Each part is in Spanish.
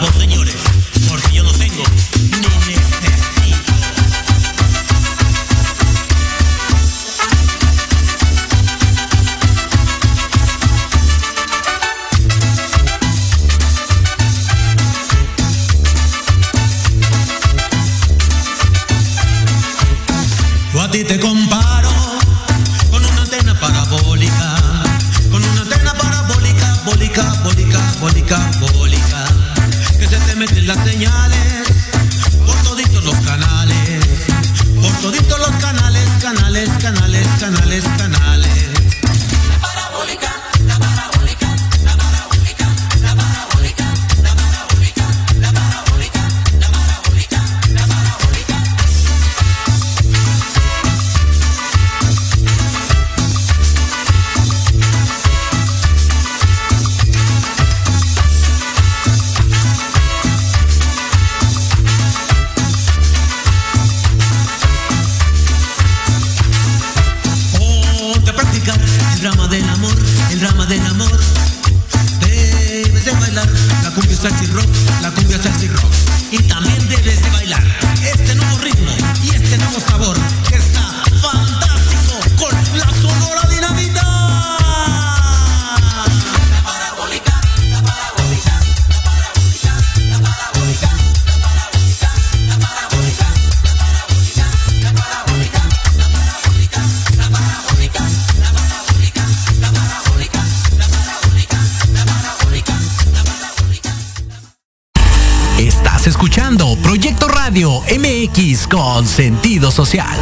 Campo, señores, con sentido social.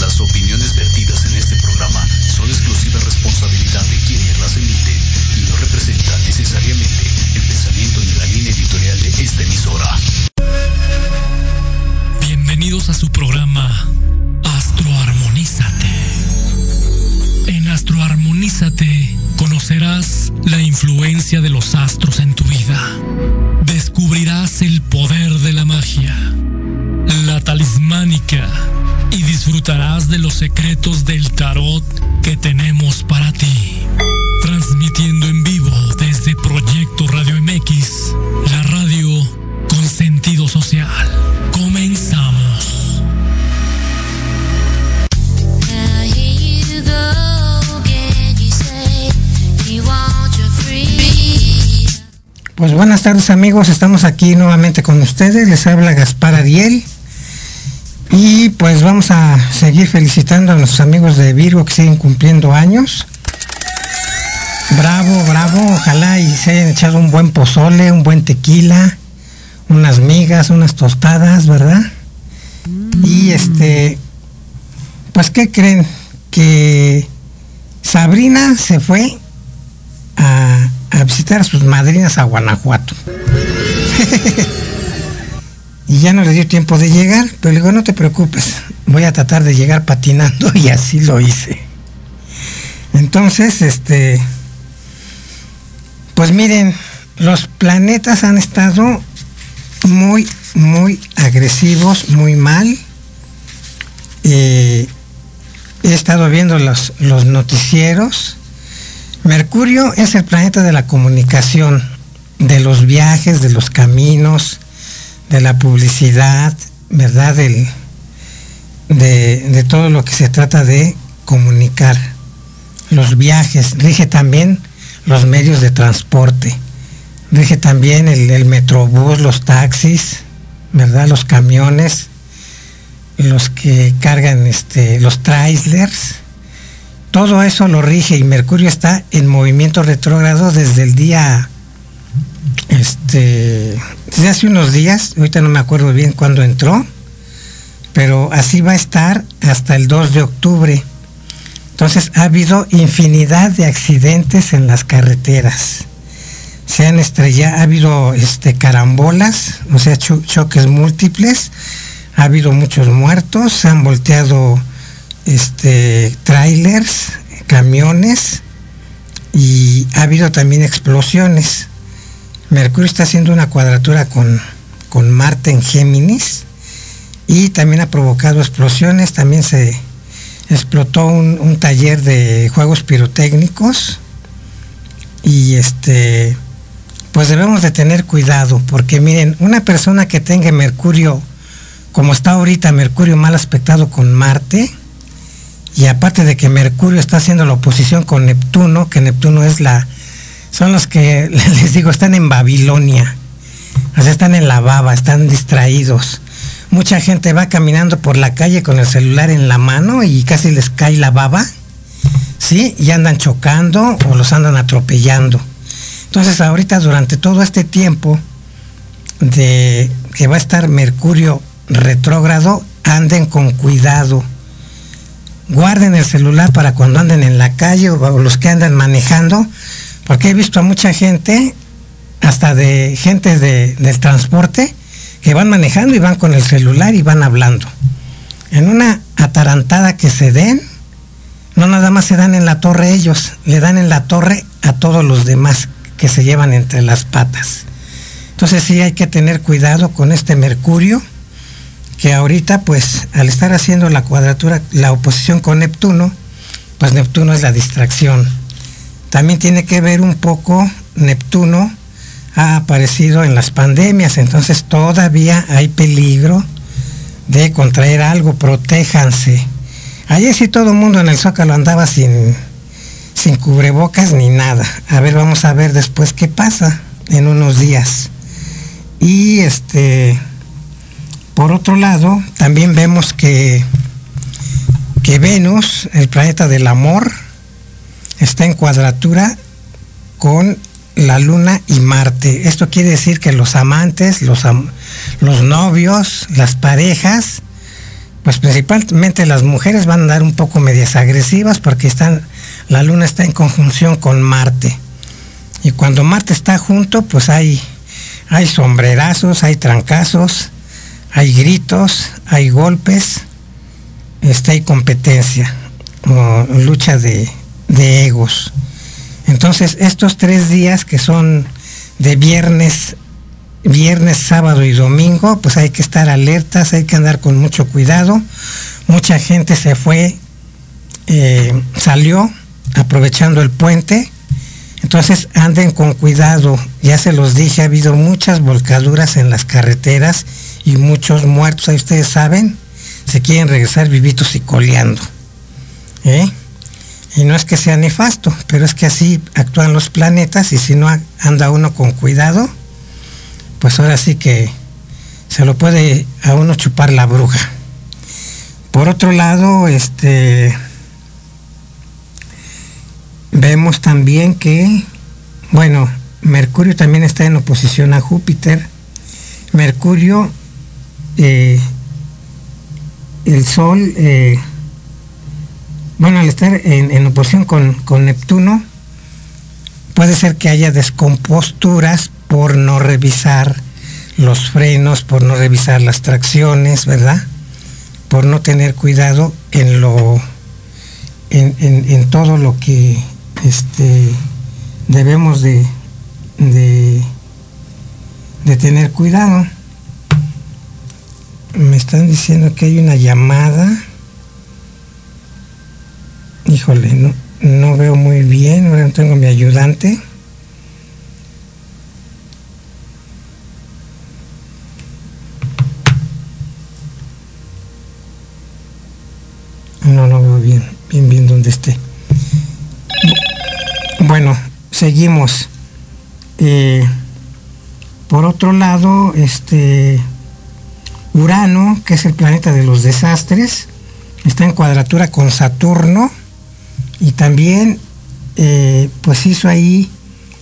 Las opiniones vertidas en este programa son exclusiva responsabilidad de quienes las emiten y no representan necesariamente el pensamiento ni la línea editorial de esta emisora. Bienvenidos a su programa Astroarmonízate. En Astroarmonízate conocerás la influencia de los astros en tu vida. Y disfrutarás de los secretos del tarot que tenemos para ti. Transmitiendo en vivo desde Proyecto Radio MX, la radio con sentido social. Comenzamos. Pues buenas tardes amigos, estamos aquí nuevamente con ustedes, les habla Gaspar Ariel y pues vamos a seguir felicitando a nuestros amigos de Virgo que siguen cumpliendo años. Bravo, bravo, ojalá y se hayan echado un buen pozole, un buen tequila, unas migas, unas tostadas, ¿verdad? Y este, pues ¿qué creen? Que Sabrina se fue a, a visitar a sus madrinas a Guanajuato. y ya no le dio tiempo de llegar, pero le digo, no te preocupes, voy a tratar de llegar patinando y así lo hice. Entonces, este, pues miren, los planetas han estado muy, muy agresivos, muy mal. Eh, he estado viendo los, los noticieros. Mercurio es el planeta de la comunicación, de los viajes, de los caminos, de la publicidad, ¿verdad? Del, de, todo lo que se trata de comunicar. Los viajes, rige también los medios de transporte, rige también el, el metrobús, los taxis, ¿verdad? Los camiones, los que cargan este, los trailers. Todo eso lo rige y Mercurio está en movimiento retrógrado desde el día, este, desde hace unos días, ahorita no me acuerdo bien cuándo entró, pero así va a estar hasta el 2 de octubre. Entonces ha habido infinidad de accidentes en las carreteras. Se han estrellado, ha habido este, carambolas, o sea, cho- choques múltiples, ha habido muchos muertos, se han volteado este, trailers, camiones y ha habido también explosiones. Mercurio está haciendo una cuadratura con, con Marte en Géminis y también ha provocado explosiones, también se explotó un, un taller de juegos pirotécnicos y este pues debemos de tener cuidado porque miren una persona que tenga mercurio como está ahorita mercurio mal aspectado con marte y aparte de que mercurio está haciendo la oposición con neptuno que neptuno es la son los que les digo están en babilonia o sea están en la baba están distraídos mucha gente va caminando por la calle con el celular en la mano y casi les cae la baba, ¿sí? Y andan chocando o los andan atropellando. Entonces ahorita durante todo este tiempo de que va a estar Mercurio retrógrado, anden con cuidado. Guarden el celular para cuando anden en la calle o, los que andan manejando, porque he visto a mucha gente, hasta de gente de- del transporte, que van manejando y van con el celular y van hablando. En una atarantada que se den, no nada más se dan en la torre ellos, le dan en la torre a todos los demás que se llevan entre las patas. Entonces sí hay que tener cuidado con este Mercurio, que ahorita pues al estar haciendo la cuadratura, la oposición con Neptuno, pues Neptuno es la distracción. También tiene que ver un poco Neptuno ha aparecido en las pandemias, entonces todavía hay peligro de contraer algo, protéjanse. Ayer sí todo el mundo en el Zócalo andaba sin, sin cubrebocas ni nada. A ver, vamos a ver después qué pasa en unos días. Y este, por otro lado, también vemos que, que Venus, el planeta del amor, está en cuadratura con la luna y Marte. Esto quiere decir que los amantes, los, los novios, las parejas, pues principalmente las mujeres van a andar un poco medias agresivas porque están, la luna está en conjunción con Marte. Y cuando Marte está junto, pues hay, hay sombrerazos, hay trancazos, hay gritos, hay golpes, este, hay competencia, lucha de, de egos. Entonces, estos tres días que son de viernes, viernes, sábado y domingo, pues hay que estar alertas, hay que andar con mucho cuidado. Mucha gente se fue, eh, salió aprovechando el puente. Entonces anden con cuidado, ya se los dije, ha habido muchas volcaduras en las carreteras y muchos muertos, ahí ustedes saben, se quieren regresar vivitos y coleando. ¿eh? Y no es que sea nefasto, pero es que así actúan los planetas y si no anda uno con cuidado, pues ahora sí que se lo puede a uno chupar la bruja. Por otro lado, este vemos también que, bueno, Mercurio también está en oposición a Júpiter. Mercurio, eh, el Sol, eh, bueno, al estar en, en oposición con, con Neptuno, puede ser que haya descomposturas por no revisar los frenos, por no revisar las tracciones, ¿verdad? Por no tener cuidado en lo en, en- en todo lo que este debemos de, de, de tener cuidado. Me están diciendo que hay una llamada. Híjole, no, no veo muy bien, no tengo mi ayudante. No, no veo bien, bien, bien donde esté. Bu- Bueno, seguimos. Eh, Por otro lado, este Urano, que es el planeta de los desastres, está en cuadratura con Saturno y también eh, pues hizo ahí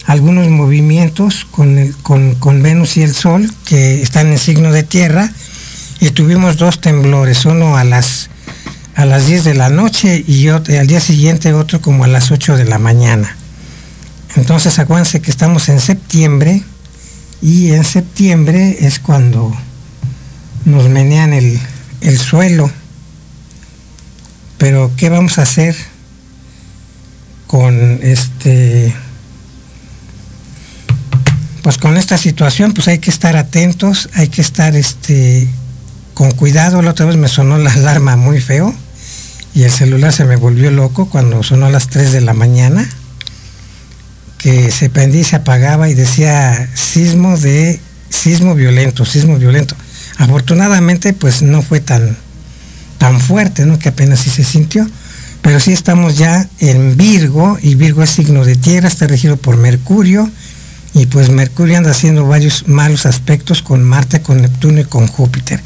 algunos movimientos con, el- con, con Venus y el Sol que están en signo de tierra y tuvimos dos temblores, uno a las a las 10 de la noche y otro- al día siguiente otro como a las 8 de la mañana. Entonces acuérdense que estamos en septiembre y en septiembre es cuando nos menean el, el suelo. Pero ¿qué vamos a hacer con este pues con esta situación pues hay que estar atentos, hay que estar este con cuidado. La otra vez me sonó la alarma muy feo y el celular se me volvió loco cuando sonó a las 3 de la mañana que se prendía y se apagaba y decía sismo de sismo violento, sismo violento. Afortunadamente pues no fue tan tan fuerte, ¿no? Que apenas sí se sintió. Pero sí estamos ya en Virgo y Virgo es signo de tierra, está regido por Mercurio y pues Mercurio anda haciendo varios malos aspectos con Marte, con Neptuno y con Júpiter,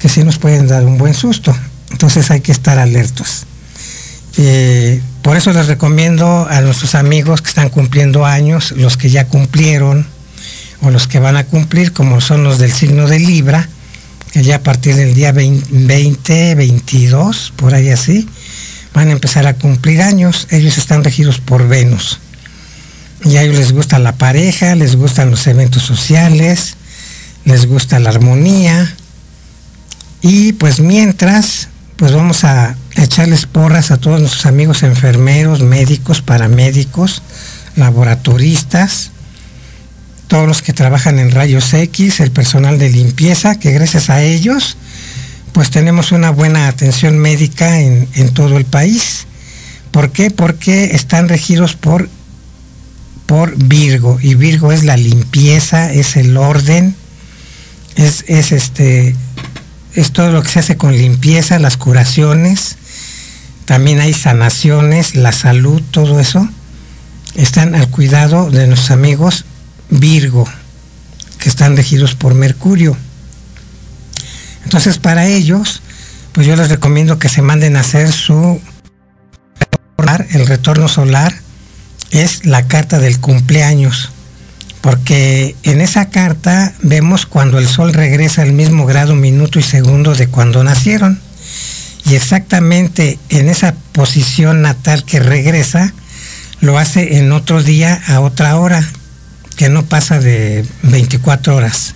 que sí nos pueden dar un buen susto. Entonces hay que estar alertos. Eh, por eso les recomiendo a nuestros amigos que están cumpliendo años, los que ya cumplieron o los que van a cumplir, como son los del signo de Libra, que ya a partir del día 20, 22, por ahí así, van a empezar a cumplir años. Ellos están regidos por Venus. Y a ellos les gusta la pareja, les gustan los eventos sociales, les gusta la armonía. Y pues mientras, pues vamos a echarles porras a todos nuestros amigos enfermeros, médicos, paramédicos, laboratoristas, todos los que trabajan en rayos X, el personal de limpieza, que gracias a ellos, pues tenemos una buena atención médica en, en todo el país. ¿Por qué? Porque están regidos por, por Virgo, y Virgo es la limpieza, es el orden, es, es este, es todo lo que se hace con limpieza, las curaciones, también hay sanaciones, la salud, todo eso, están al cuidado de nuestros amigos Virgo, que están regidos por Mercurio. Entonces para ellos, pues yo les recomiendo que se manden a hacer su el retorno solar es la carta del cumpleaños, porque en esa carta vemos cuando el sol regresa al mismo grado, minuto y segundo de cuando nacieron. Y exactamente en esa posición natal que regresa, lo hace en otro día a otra hora, que no pasa de 24 horas.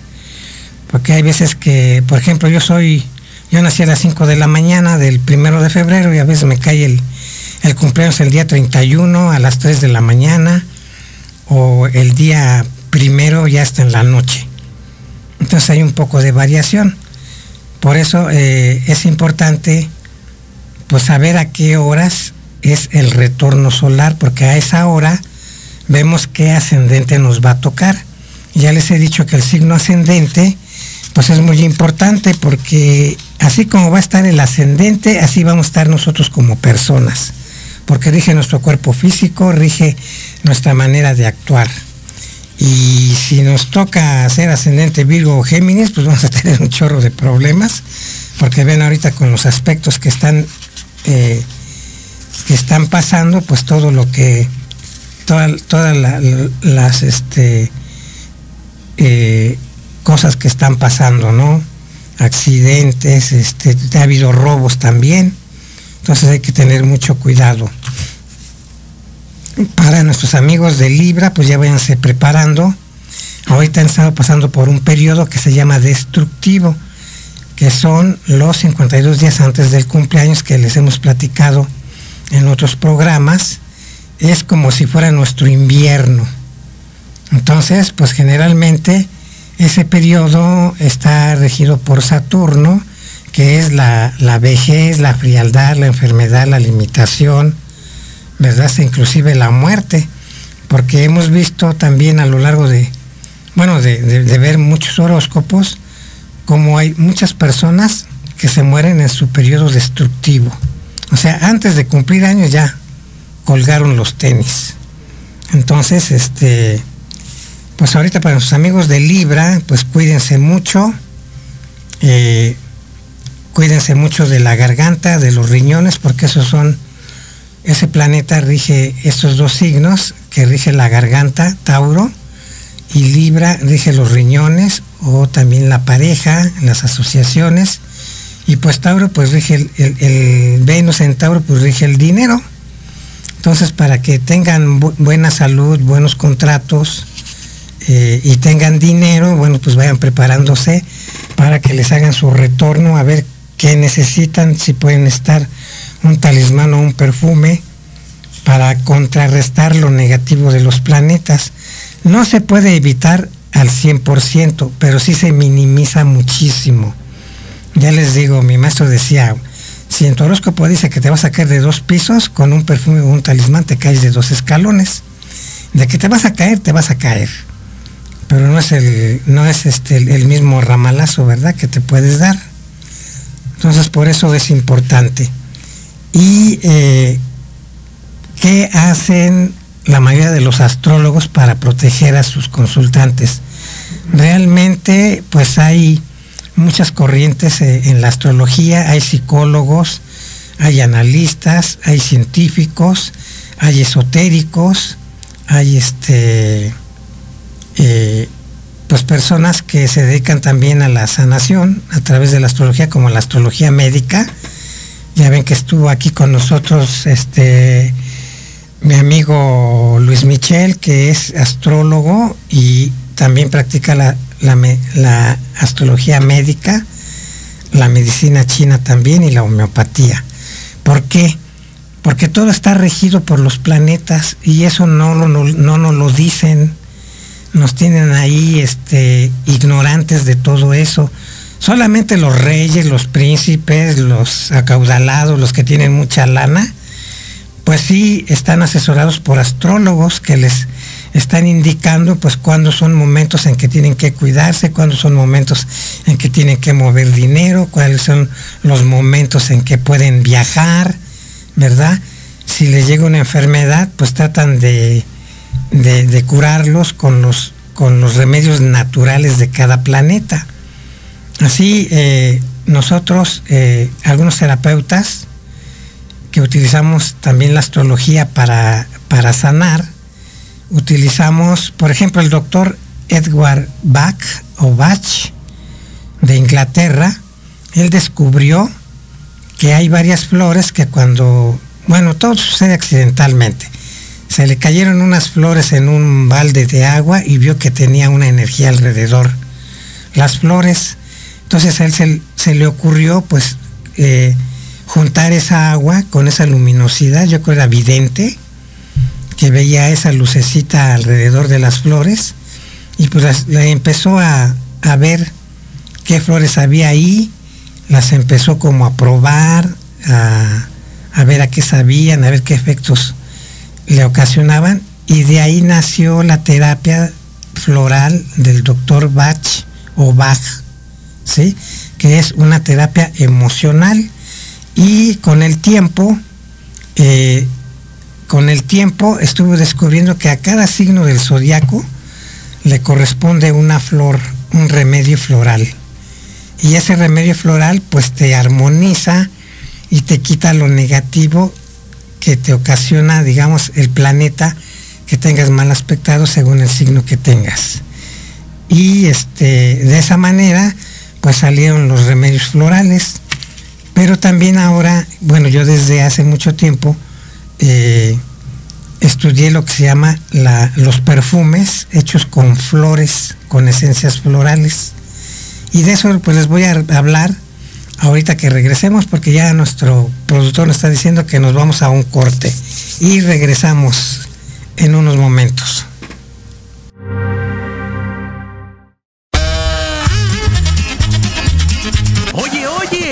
Porque hay veces que, por ejemplo, yo soy, yo nací a las 5 de la mañana del primero de febrero y a veces me cae el, el cumpleaños el día 31 a las 3 de la mañana o el día primero ya está en la noche. Entonces hay un poco de variación. Por eso eh, es importante pues saber a qué horas es el retorno solar, porque a esa hora vemos qué ascendente nos va a tocar. Ya les he dicho que el signo ascendente pues es muy importante porque así como va a estar el ascendente, así vamos a estar nosotros como personas, porque rige nuestro cuerpo físico, rige nuestra manera de actuar. Y si nos toca ser ascendente Virgo o Géminis, pues vamos a tener un chorro de problemas, porque ven ahorita con los aspectos que están eh, que están pasando, pues todo lo que todas toda la, las este eh, cosas que están pasando, ¿no? Accidentes, este, ha habido robos también. Entonces hay que tener mucho cuidado. Para nuestros amigos de Libra, pues ya váyanse preparando. Ahorita han estado pasando por un periodo que se llama destructivo, que son los 52 días antes del cumpleaños que les hemos platicado en otros programas. Es como si fuera nuestro invierno. Entonces, pues generalmente ese periodo está regido por Saturno, que es la, la vejez, la frialdad, la enfermedad, la limitación, ¿verdad? Hasta inclusive la muerte, porque hemos visto también a lo largo de, bueno, de, de- de ver muchos horóscopos, como hay muchas personas que se mueren en su periodo destructivo. O sea, antes de cumplir años ya colgaron los tenis. Entonces, este, pues ahorita para sus amigos de Libra, pues cuídense mucho. eh, cuídense mucho de la garganta, de los riñones, porque esos son, ese planeta rige estos dos signos, que rige la garganta, Tauro, y Libra rige los riñones, o también la pareja, las asociaciones, y pues Tauro pues rige el, el- Venus en Tauro pues rige el dinero. Entonces para que tengan bu- buena salud, buenos contratos eh, y tengan dinero, bueno pues vayan preparándose para que les hagan su retorno, a ver qué necesitan, si pueden estar un talismán o un perfume para contrarrestar lo negativo de los planetas. No se puede evitar al 100%, pero sí se minimiza muchísimo. Ya les digo, mi maestro decía, si en tu horóscopo dice que te vas a caer de dos pisos, con un perfume o un talismán te caes de dos escalones. De que te vas a caer, te vas a caer. Pero no es el, no es este el, mismo ramalazo, ¿verdad? Que te puedes dar. Entonces por eso es importante. Y eh, ¿qué hacen la mayoría de los astrólogos para proteger a sus consultantes? Realmente, pues hay muchas corrientes eh, en la astrología, hay psicólogos, hay analistas, hay científicos, hay esotéricos, hay este eh, pues personas que se dedican también a la sanación a través de la astrología, como la astrología médica. Ya ven que estuvo aquí con nosotros este mi amigo Luis Michel, que es astrólogo y también practica la, la astrología médica, la medicina china también y la homeopatía. ¿Por qué? Porque todo está regido por los planetas y eso no, no, no nos lo dicen nos tienen ahí este, ignorantes de todo eso. Solamente los reyes, los príncipes, los acaudalados, los que tienen mucha lana, pues sí están asesorados por astrólogos que les están indicando pues cuándo son momentos en que tienen que cuidarse, cuándo son momentos en que tienen que mover dinero, cuáles son los momentos en que pueden viajar, ¿verdad? Si les llega una enfermedad, pues tratan de, de, curarlos con los, con los remedios naturales de cada planeta. Así, eh, nosotros, eh, algunos terapeutas, que utilizamos también la astrología para, para sanar, utilizamos, por ejemplo, el doctor Edward Bach o Bach de Inglaterra, él descubrió que hay varias flores que cuando, bueno, todo sucede accidentalmente. Se le cayeron unas flores en un balde de agua y vio que tenía una energía alrededor. Las flores, entonces a él se, le ocurrió pues eh, juntar esa agua con esa luminosidad, yo creo era vidente, que veía esa lucecita alrededor de las flores y pues le empezó a, a ver qué flores había ahí, las empezó como a probar, a, a ver a qué sabían, a ver qué efectos le ocasionaban y de ahí nació la terapia floral del doctor Bach o Bach, ¿sí? que es una terapia emocional y con el tiempo, eh, con el tiempo estuvo descubriendo que a cada signo del zodiaco le corresponde una flor, un remedio floral. Y ese remedio floral pues te armoniza y te quita lo negativo que te ocasiona, digamos, el planeta que tengas mal aspectado según el signo que tengas. Y este, de esa manera, pues salieron los remedios florales. Pero también ahora, bueno, yo desde hace mucho tiempo eh, estudié lo que se llama la- los perfumes hechos con flores, con esencias florales. Y de eso pues les voy a hablar ahorita que regresemos porque ya nuestro productor nos está diciendo que nos vamos a un corte y regresamos en unos momentos.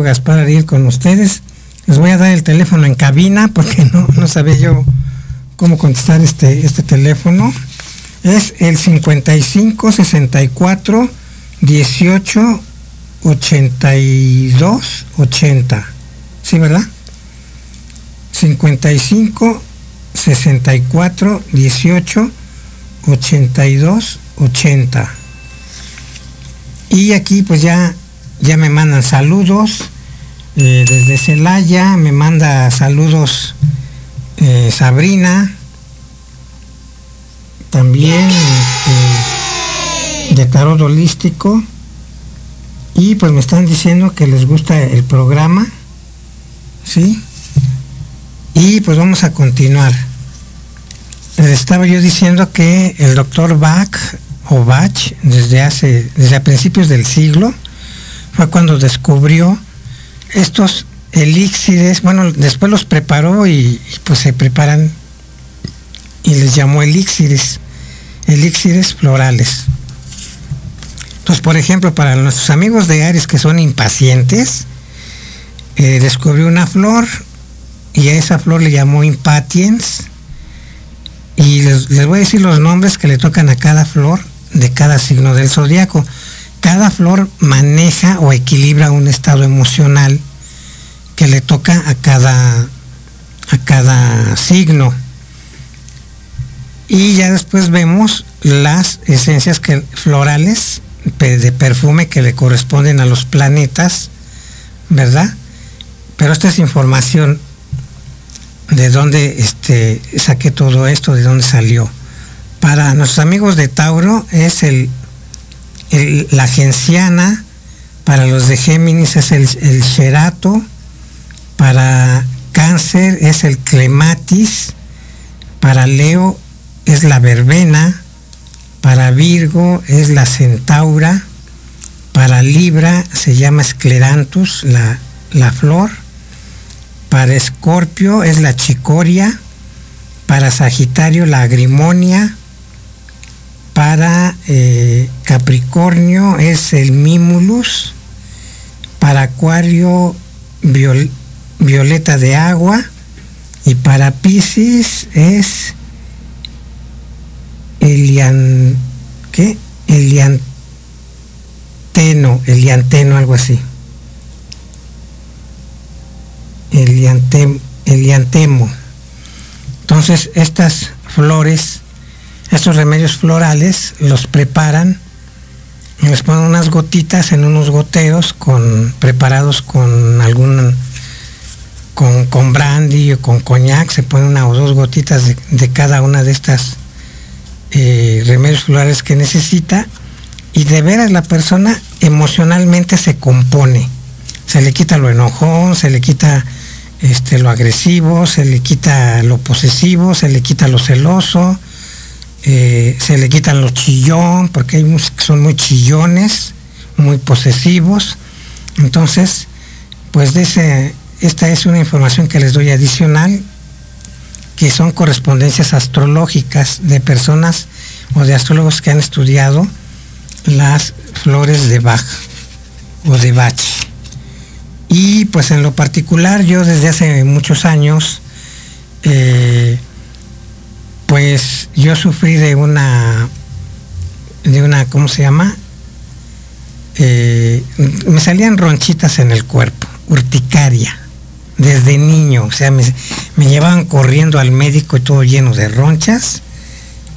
Amigo Gaspar Ariel con ustedes. Les voy a dar el teléfono en cabina porque no, no sabía yo cómo contestar este, este teléfono. Es el 55 64 18 82 80. ¿Sí, verdad? 55 64 18 82 80. Y aquí pues ya ya me mandan saludos eh, desde Celaya, me manda saludos eh, Sabrina, también eh, de Tarot Holístico, y pues me están diciendo que les gusta el programa, ¿sí? Y pues vamos a continuar. Les estaba yo diciendo que el doctor Bach o Bach, desde hace, desde a principios del siglo, fue cuando descubrió estos elixires, bueno, después los preparó y, pues se preparan y les llamó elixires, elixires florales. Entonces, por ejemplo, para nuestros amigos de Aries que son impacientes, eh, descubrió una flor y a esa flor le llamó impatiens. Y les, les voy a decir los nombres que le tocan a cada flor de cada signo del zodiaco cada flor maneja o equilibra un estado emocional que le toca a cada a cada signo. Y ya después vemos las esencias florales de perfume que le corresponden a los planetas verdad pero esta es información de dónde este saqué todo esto de dónde salió. Para nuestros amigos de Tauro es el la genciana, para los de Géminis es el, el para Cáncer es el Clematis, para Leo es la verbena, para Virgo es la centaura, para Libra se llama Scleranthus, la, la flor, para Escorpio es la chicoria, para Sagitario la agrimonia, para eh, Capricornio es el Mimulus, para Acuario viol, violeta de agua, Y para Pisces es Elian, ¿qué? Elianteno, Elianteno, algo así. Eliantem, Eliantemo. Entonces, estas flores, estos remedios florales, los preparan les ponen unas gotitas en unos goteros con, preparados con algún con, con brandy o con coñac, se ponen una o dos gotitas de, de cada una de estas eh, remedios florales que necesita y de veras la persona emocionalmente se compone. Se le quita lo enojón, se le quita este, lo agresivo, se le quita lo posesivo, se le quita lo celoso, eh, se le quitan los chillón, porque hay que son muy chillones, muy posesivos. Entonces, pues de ese, esta es una información que les doy adicional, que son correspondencias astrológicas de personas o de astrólogos que han estudiado las flores de Bach o de Bach. Y pues en lo particular yo desde hace muchos años, eh, pues yo sufrí de una, de una, ¿cómo se llama? Eh, me salían ronchitas en el cuerpo, urticaria, desde niño, o sea, me, llevaban corriendo al médico y todo lleno de ronchas,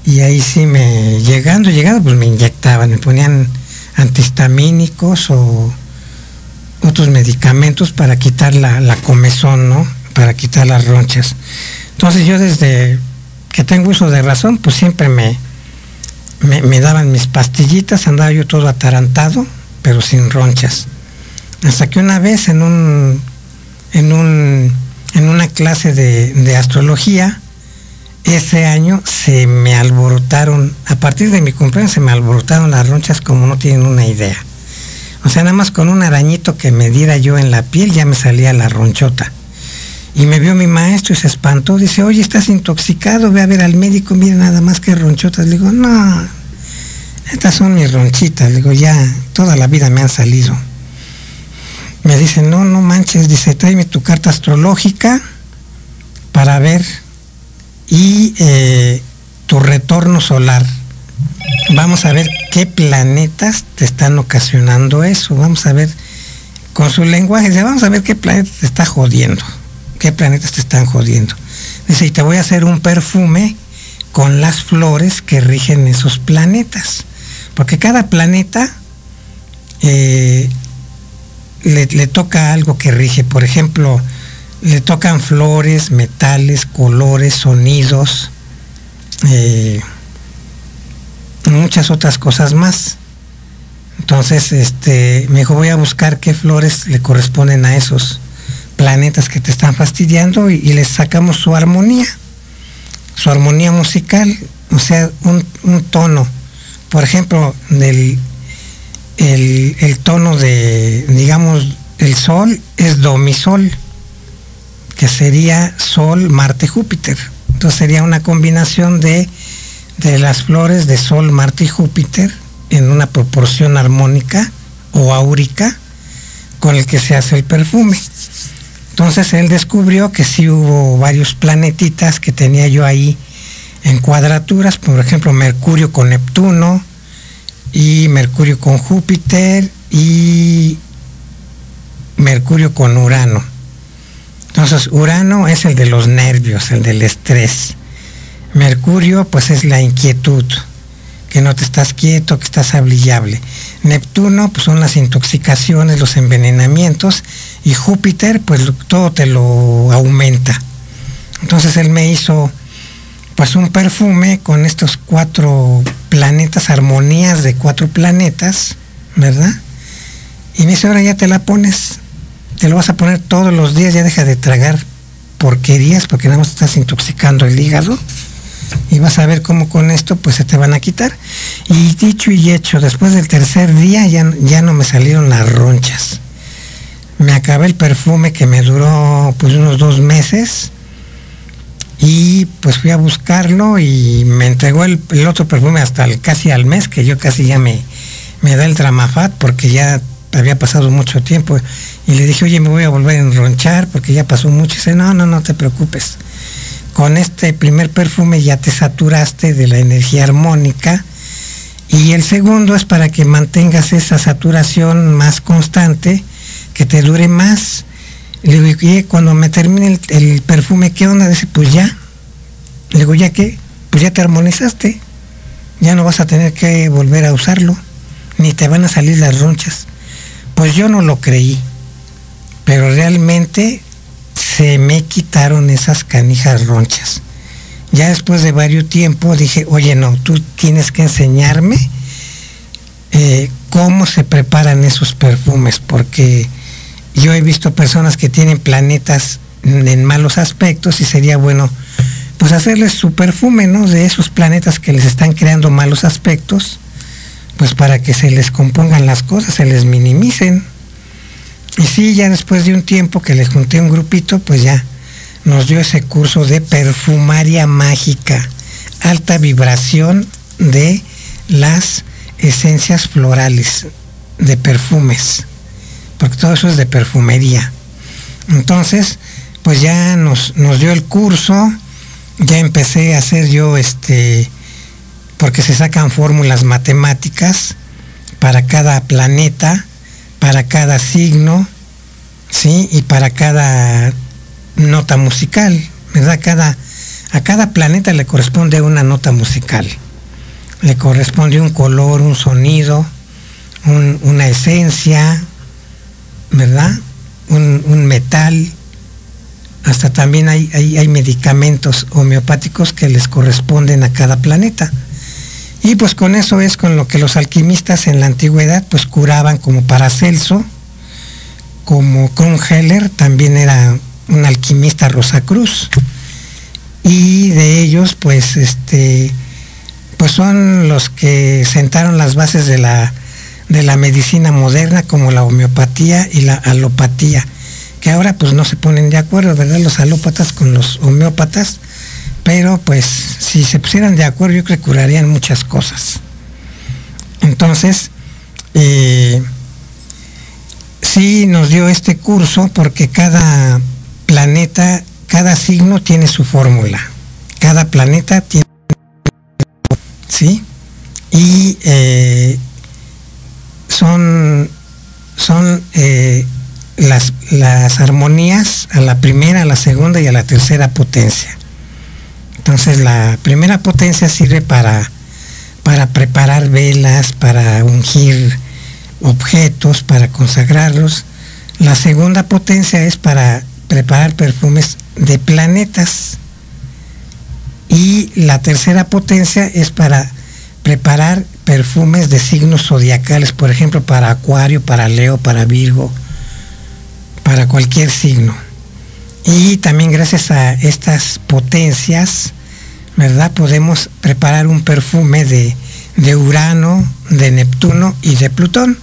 y ahí sí me, llegando, llegando, pues me inyectaban, me ponían antihistamínicos o otros medicamentos para quitar la, la comezón, ¿no? Para quitar las ronchas. Entonces yo desde que tengo uso de razón, pues siempre me, me, daban mis pastillitas, andaba yo todo atarantado, pero sin ronchas. Hasta que una vez en un en un en una clase de, de astrología, ese año se me alborotaron, a partir de mi cumpleaños se me alborotaron las ronchas como no tienen una idea. O sea, nada más con un arañito que me diera yo en la piel ya me salía la ronchota. Y me vio mi maestro y se espantó. Dice, oye, estás intoxicado, ve a ver al médico, mira nada más que ronchotas. Le digo, no, estas son mis ronchitas. Le digo, ya, toda la vida me han salido. Me dice, no, no manches, dice, tráeme tu carta astrológica para ver y eh, tu retorno solar. Vamos a ver qué planetas te están ocasionando eso. Vamos a ver con su lenguaje. Dice, vamos a ver qué planeta te está jodiendo. ¿Qué planetas te están jodiendo? Dice, y te voy a hacer un perfume con las flores que rigen esos planetas. Porque cada planeta eh, le, toca algo que rige. Por ejemplo, le tocan flores, metales, colores, sonidos, eh, muchas otras cosas más. Entonces, este, me dijo, voy a buscar qué flores le corresponden a esos planetas que te están fastidiando y, les sacamos su armonía, su armonía musical, o sea, un, tono. Por ejemplo, el, el tono de, digamos, el sol es do mi sol que sería Sol, Marte, Júpiter. Entonces sería una combinación de, de las flores de Sol, Marte y Júpiter en una proporción armónica o áurica con el que se hace el perfume. Entonces él descubrió que sí hubo varios planetitas que tenía yo ahí en cuadraturas, por ejemplo Mercurio con Neptuno y Mercurio con Júpiter y Mercurio con Urano. Entonces, Urano es el de los nervios, el del estrés. Mercurio, pues es la inquietud, que no te estás quieto, que estás hablillable. Neptuno, pues son las intoxicaciones, los envenenamientos. Y Júpiter, pues todo te lo aumenta. Entonces él me hizo, pues un perfume con estos cuatro planetas, armonías de cuatro planetas, ¿verdad? Y me dice, ahora ya te la pones, te lo vas a poner todos los días, ya deja de tragar porquerías porque nada más estás intoxicando el hígado y vas a ver cómo con esto pues se te van a quitar. Y dicho y hecho, después del tercer día ya, ya no me salieron las ronchas. Me acabé el perfume que me duró pues unos dos meses y pues fui a buscarlo y me entregó el, otro perfume hasta casi al mes que yo casi ya me, me da el tramafat porque ya había pasado mucho tiempo y le dije, oye, me voy a volver a enronchar porque ya pasó mucho. Y dice, no, no, no te preocupes. con este primer perfume ya te saturaste de la energía armónica y el segundo es para que mantengas esa saturación más constante, que te dure más. Le digo, "Oye, cuando me termine el, perfume, ¿qué onda? Dice, pues ya. Le digo, ¿ya qué? Pues ya te armonizaste. Ya no vas a tener que volver a usarlo, ni te van a salir las ronchas. Pues yo no lo creí, pero realmente se me quitaron esas canijas ronchas. Ya después de varios tiempo dije, oye, no, tú tienes que enseñarme eh, cómo se preparan esos perfumes, porque yo he visto personas que tienen planetas en malos aspectos y sería bueno pues hacerles su perfume, ¿no? De esos planetas que les están creando malos aspectos, pues para que se les compongan las cosas, se les minimicen. Y sí, ya después de un tiempo que les junté un grupito, pues ya nos dio ese curso de perfumaria mágica, alta vibración de las esencias florales, de perfumes, porque todo eso es de perfumería. Entonces, pues ya nos, nos dio el curso, ya empecé a hacer yo este, porque se sacan fórmulas matemáticas para cada planeta, para cada signo, ¿sí? Y para cada nota musical, ¿verdad? Cada, a cada planeta le corresponde una nota musical. Le corresponde un color, un sonido, un- una esencia, ¿verdad? Un, metal. Hasta también hay, hay, hay medicamentos homeopáticos que les corresponden a cada planeta. Y pues con eso es con lo que los alquimistas en la antigüedad pues curaban como Paracelso, como Kronheller, también era un alquimista Rosacruz. Y de ellos pues este pues son los que sentaron las bases de la de la medicina moderna como la homeopatía y la alopatía, que ahora pues no se ponen de acuerdo, ¿verdad? Los alópatas con los homeópatas, pero pues si se pusieran de acuerdo yo creo que curarían muchas cosas. Entonces, eh, sí nos dio este curso porque cada planeta, cada signo tiene su fórmula. Cada planeta tiene ¿sí? Y eh, son, son eh, las, armonías a la primera, a la segunda y a la tercera potencia. Entonces la primera potencia sirve para, para preparar velas, para ungir objetos, para consagrarlos. La segunda potencia es para preparar perfumes de planetas. Y la tercera potencia es para preparar perfumes de signos zodiacales, por ejemplo, para Acuario, para Leo, para Virgo, para cualquier signo. Y también gracias a estas potencias, ¿verdad? Podemos preparar un perfume de, de Urano, de Neptuno y de Plutón,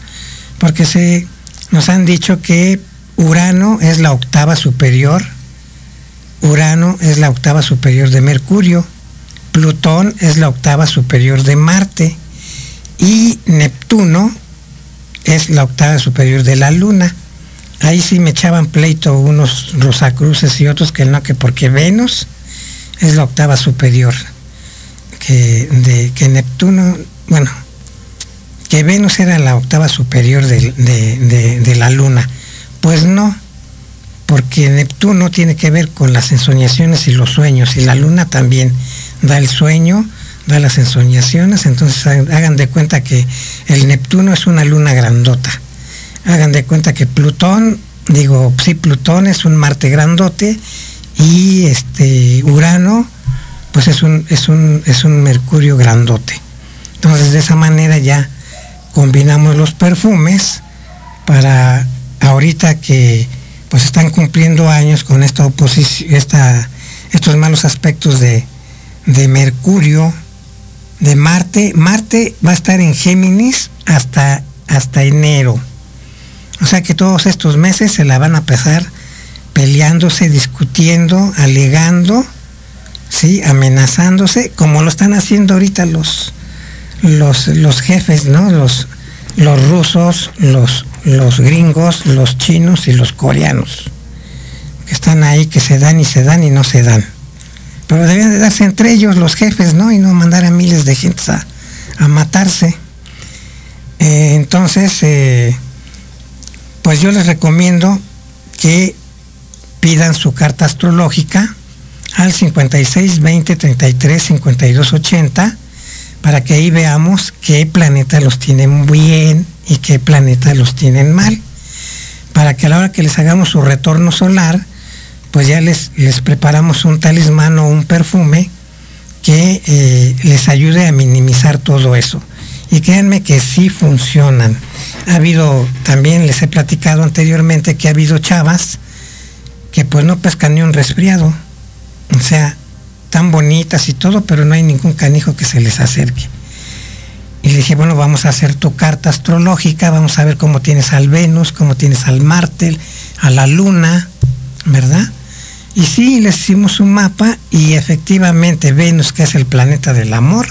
porque se, nos han dicho que Urano es la octava superior, Urano es la octava superior de Mercurio, Plutón es la octava superior de Marte y Neptuno es la octava superior de la Luna. Ahí sí me echaban pleito unos Rosacruces y otros que no, que porque Venus es la octava superior, que, de, que Neptuno, bueno, que Venus era la octava superior de, de- de- de la Luna. Pues no, porque Neptuno tiene que ver con las ensoñaciones y los sueños, y la Luna también da el sueño, da las ensoñaciones, entonces ha- hagan de cuenta que el Neptuno es una luna grandota. Hagan de cuenta que Plutón, digo, sí, Plutón es un Marte grandote y este Urano, pues es un, es un, es un Mercurio grandote. Entonces de esa manera ya combinamos los perfumes para ahorita que pues están cumpliendo años con esta oposición, esta, estos malos aspectos de, de Mercurio, de Marte. Marte va a estar en Géminis hasta, hasta enero. O sea que todos estos meses se la van a pasar peleándose, discutiendo, alegando, ¿sí? amenazándose, como lo están haciendo ahorita los, los, los jefes, ¿no? Los, los rusos, los, los gringos, los chinos y los coreanos, que están ahí, que se dan y se dan y no se dan. Pero debían de darse entre ellos los jefes, ¿no? Y no mandar a miles de gentes a, a matarse. Eh, entonces, eh, pues yo les recomiendo que pidan su carta astrológica al 56 20 33 52 80 para que ahí veamos qué planetas los tienen bien y qué planetas los tienen mal. Para que a la hora que les hagamos su retorno solar, pues ya les, les preparamos un talismán o un perfume que eh, les ayude a minimizar todo eso. Y créanme que sí funcionan. Ha habido, también les he platicado anteriormente que ha habido chavas que pues no pescan ni un resfriado. O sea, tan bonitas y todo, pero no hay ningún canijo que se les acerque. Y le dije, bueno, vamos a hacer tu carta astrológica, vamos a ver cómo tienes al Venus, cómo tienes al Marte, a la Luna, ¿verdad? Y sí, les hicimos un mapa y efectivamente Venus, que es el planeta del amor,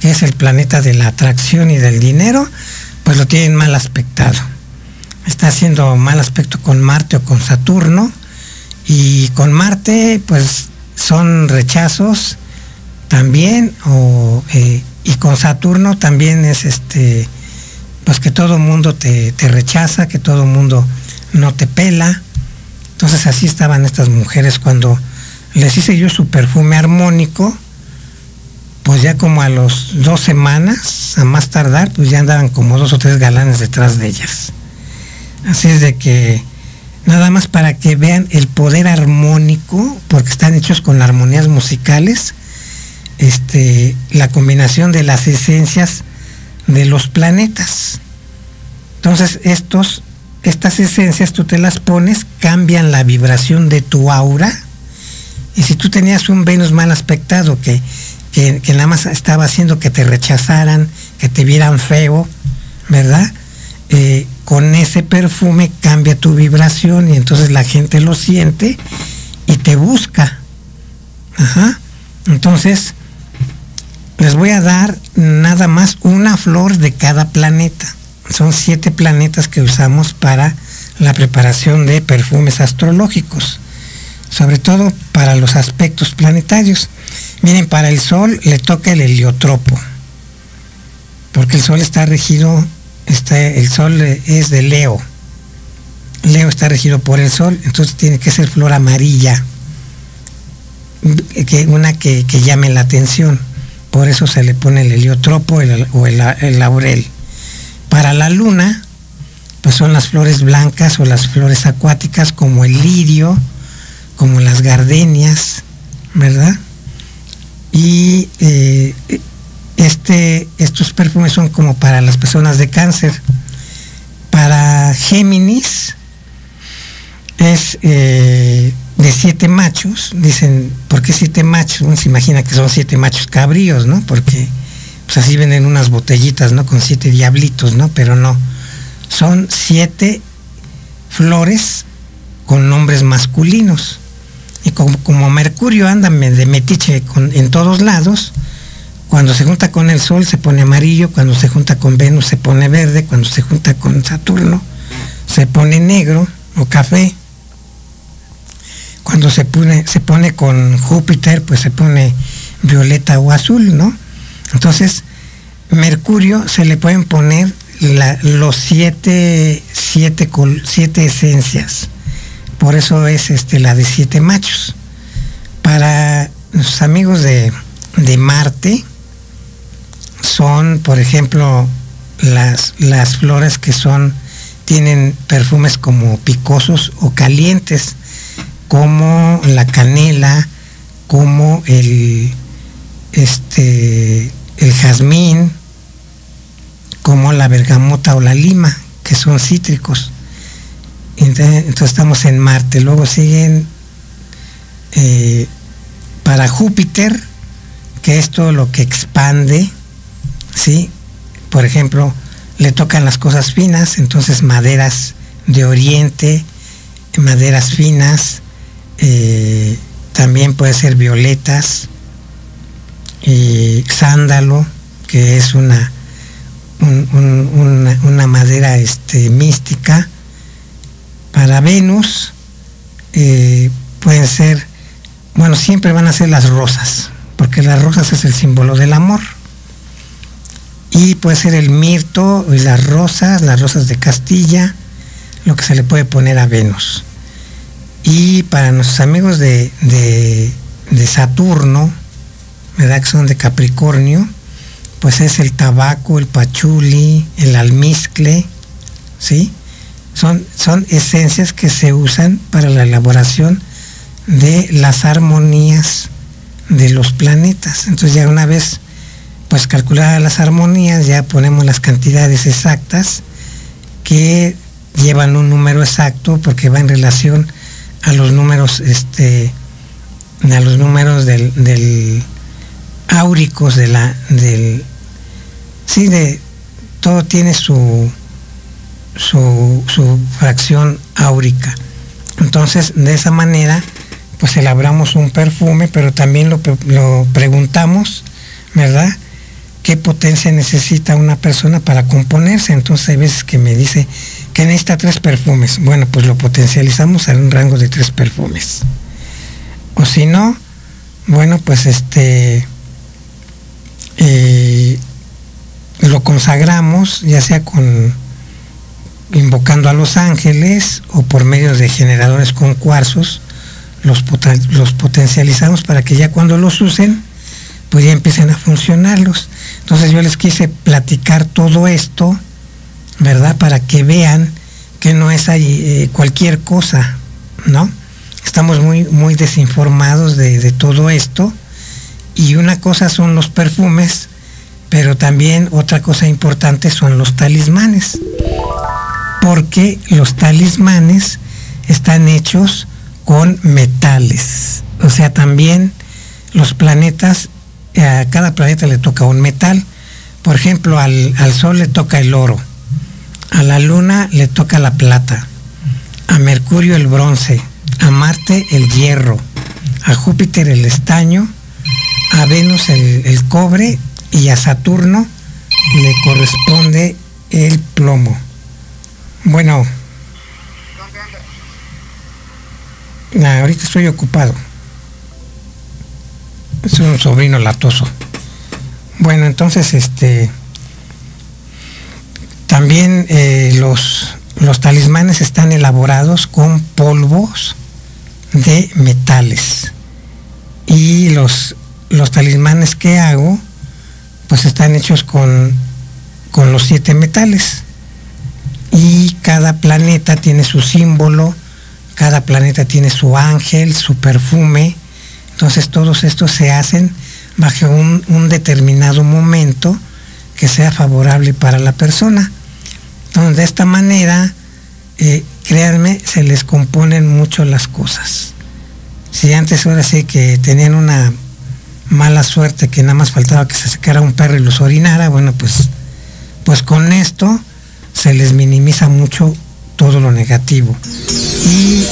que es el planeta de la atracción y del dinero, pues lo tienen mal aspectado. Está haciendo mal aspecto con Marte o con Saturno. Y con Marte, pues son rechazos también, o, eh, y con Saturno también es este, pues que todo mundo te, te rechaza, que todo mundo no te pela. Entonces así estaban estas mujeres cuando les hice yo su perfume armónico, pues ya como a los dos semanas, a más tardar, pues ya andaban como dos o tres galanes detrás de ellas. Así es de que nada más para que vean el poder armónico, porque están hechos con armonías musicales, este, la combinación de las esencias de los planetas. Entonces estos, estas esencias tú te las pones, cambian la vibración de tu aura, y si tú tenías un Venus mal aspectado que, que, nada más estaba haciendo que te rechazaran, que te vieran feo, ¿verdad? Eh, con ese perfume cambia tu vibración y entonces la gente lo siente y te busca. Ajá. Entonces, les voy a dar nada más una flor de cada planeta. Son siete planetas que usamos para la preparación de perfumes astrológicos, sobre todo para los aspectos planetarios. Miren, para el Sol le toca el heliotropo, porque el Sol está regido está, el sol es de Leo. Leo está regido por el sol, entonces tiene que ser flor amarilla, que, una que, llame la atención. Por eso se le pone el heliotropo el- o el, el laurel. Para la luna, pues son las flores blancas o las flores acuáticas como el lirio, como las gardenias, ¿verdad? Y eh, este, estos perfumes son como para las personas de cáncer. Para Géminis es eh, de siete machos. Dicen, ¿por qué siete machos? Uno se imagina que son siete machos cabríos, ¿no? Porque pues así venden unas botellitas, ¿no? Con siete diablitos, ¿no? Pero no. Son siete flores con nombres masculinos. Y como, Mercurio anda de metiche en todos lados, cuando se junta con el Sol se pone amarillo, cuando se junta con Venus se pone verde, cuando se junta con Saturno se pone negro o café. Cuando se pone, se pone con Júpiter, pues se pone violeta o azul, ¿no? Entonces, Mercurio se le pueden poner la- los siete, siete, siete esencias. Por eso es este, la de siete machos. Para los amigos de, de Marte, son, por ejemplo, las, las flores que son, tienen perfumes como picosos o calientes, como la canela, como el, este, el jazmín, como la bergamota o la lima, que son cítricos. Entonces, estamos en Marte. Luego siguen eh, para Júpiter, que es todo lo que expande, ¿sí? Por ejemplo, le tocan las cosas finas, entonces maderas de oriente, maderas finas, eh, también puede ser violetas, y sándalo, que es una, un- un- una, una madera este, mística. Para Venus eh, pueden ser bueno, siempre van a ser las rosas, porque las rosas es el símbolo del amor. Y puede ser el mirto y las rosas, las rosas de Castilla, lo que se le puede poner a Venus. Y para nuestros amigos de, de, Saturno, ¿verdad? Que son de Capricornio, pues es el tabaco, el pachuli, el almizcle, ¿sí? Son, son esencias que se usan para la elaboración de las armonías de los planetas. Entonces ya una vez pues calculadas las armonías, ya ponemos las cantidades exactas que llevan un número exacto porque va en relación a los números, este, a los números del, del áuricos de la, del, sí, de, todo tiene su, su, su fracción áurica. Entonces, de esa manera, pues elaboramos un perfume, pero también lo, pre- lo preguntamos, ¿verdad? ¿Qué potencia necesita una persona para componerse? Entonces hay veces que me dice que necesita tres perfumes. Bueno, pues lo potencializamos a un rango de tres perfumes. O si no, bueno, pues este eh, lo consagramos, ya sea con invocando a los ángeles o por medio de generadores con cuarzos, los, los potencializamos para que ya cuando los usen, pues ya empiecen a funcionarlos. Entonces yo les quise platicar todo esto, ¿verdad? Para que vean que no es ahí, eh, cualquier cosa, ¿no? Estamos muy, muy desinformados de, de todo esto. Y una cosa son los perfumes, pero también otra cosa importante son los talismanes. Porque los talismanes están hechos con metales. O sea, también los planetas, eh, a cada planeta le toca un metal. Por ejemplo, al, al Sol le toca el oro, a la Luna le toca la plata, a Mercurio el bronce, a Marte el hierro, a Júpiter el estaño, a Venus el, el cobre y a Saturno le corresponde el plomo. Bueno, ahorita estoy ocupado. Es un sobrino latoso. Bueno, entonces, este, también eh, los, los talismanes están elaborados con polvos de metales. Y los, los talismanes que hago, pues están hechos con, con los siete metales. Y cada planeta tiene su símbolo, cada planeta tiene su ángel, su perfume. Entonces todos estos se hacen bajo un, determinado momento que sea favorable para la persona. Entonces de esta manera, eh, créanme, se les componen mucho las cosas. Si antes ahora sí que tenían una mala suerte que nada más faltaba que se sacara un perro y los orinara, bueno, pues, pues con esto se les minimiza mucho todo lo negativo. Y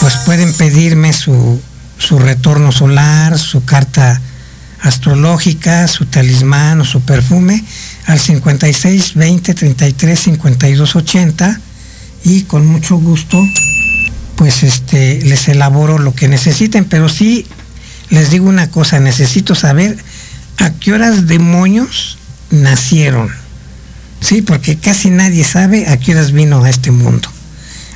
pues pueden pedirme su, su retorno solar, su carta astrológica, su talismán o su perfume al 56 20 33 52 80 y con mucho gusto pues este les elaboro lo que necesiten, pero sí les digo una cosa, necesito saber a qué horas demonios nacieron. Sí, porque casi nadie sabe a qué horas vino a este mundo.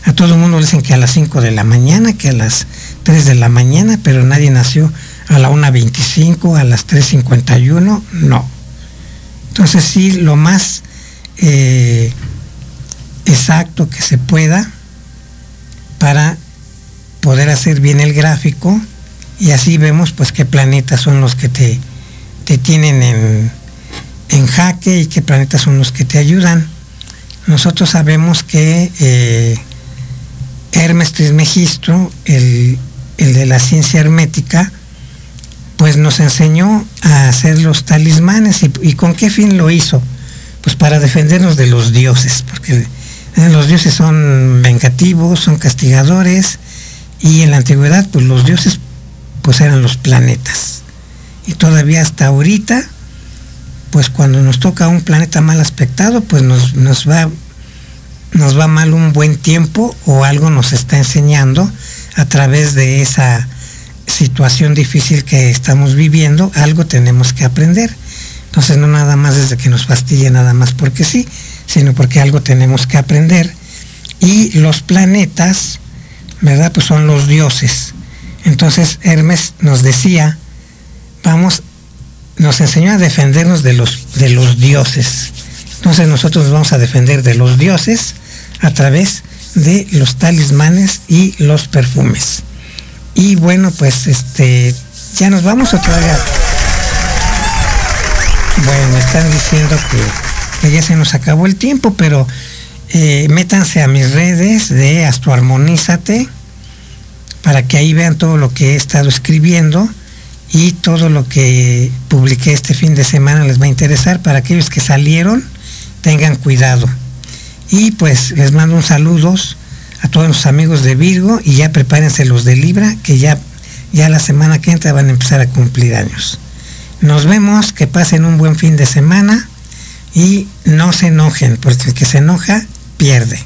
A todo el mundo dicen que a las 5 de la mañana, que a las 3 de la mañana, pero nadie nació a la 1.25, a las 3.51, no. Entonces sí, lo más eh, exacto que se pueda para poder hacer bien el gráfico y así vemos pues qué planetas son los que te, te tienen en, en jaque y qué planetas son los que te ayudan. Nosotros sabemos que eh, Hermes Trismegistro, el, el de la ciencia hermética, pues nos enseñó a hacer los talismanes. Y, y con qué fin lo hizo pues para defendernos de los dioses porque eh, los dioses son vengativos son castigadores y en la antigüedad pues los dioses pues eran los planetas. Y todavía hasta ahorita pues cuando nos toca un planeta mal aspectado pues nos, nos va nos va mal un buen tiempo o algo nos está enseñando a través de esa situación difícil que estamos viviendo, algo tenemos que aprender. Entonces no nada más desde que nos fastidie nada más porque sí, sino porque algo tenemos que aprender. Y los planetas, ¿verdad? Pues son los dioses. Entonces Hermes nos decía, vamos, nos enseñó a defendernos de los, de los dioses. Entonces nosotros nos vamos a defender de los dioses a través de los talismanes y los perfumes. Y bueno, pues este, ya nos vamos otra vez. Bueno, están diciendo que, que ya se nos acabó el tiempo, pero eh, métanse a mis redes de Astroarmonízate para que ahí vean todo lo que he estado escribiendo y todo lo que publiqué este fin de semana les va a interesar. Para aquellos que salieron, tengan cuidado. Y pues les mando un saludos a todos los amigos de Virgo y ya prepárense los de Libra, que ya, ya la semana que entra van a empezar a cumplir años. Nos vemos, que pasen un buen fin de semana y no se enojen, porque el que se enoja pierde.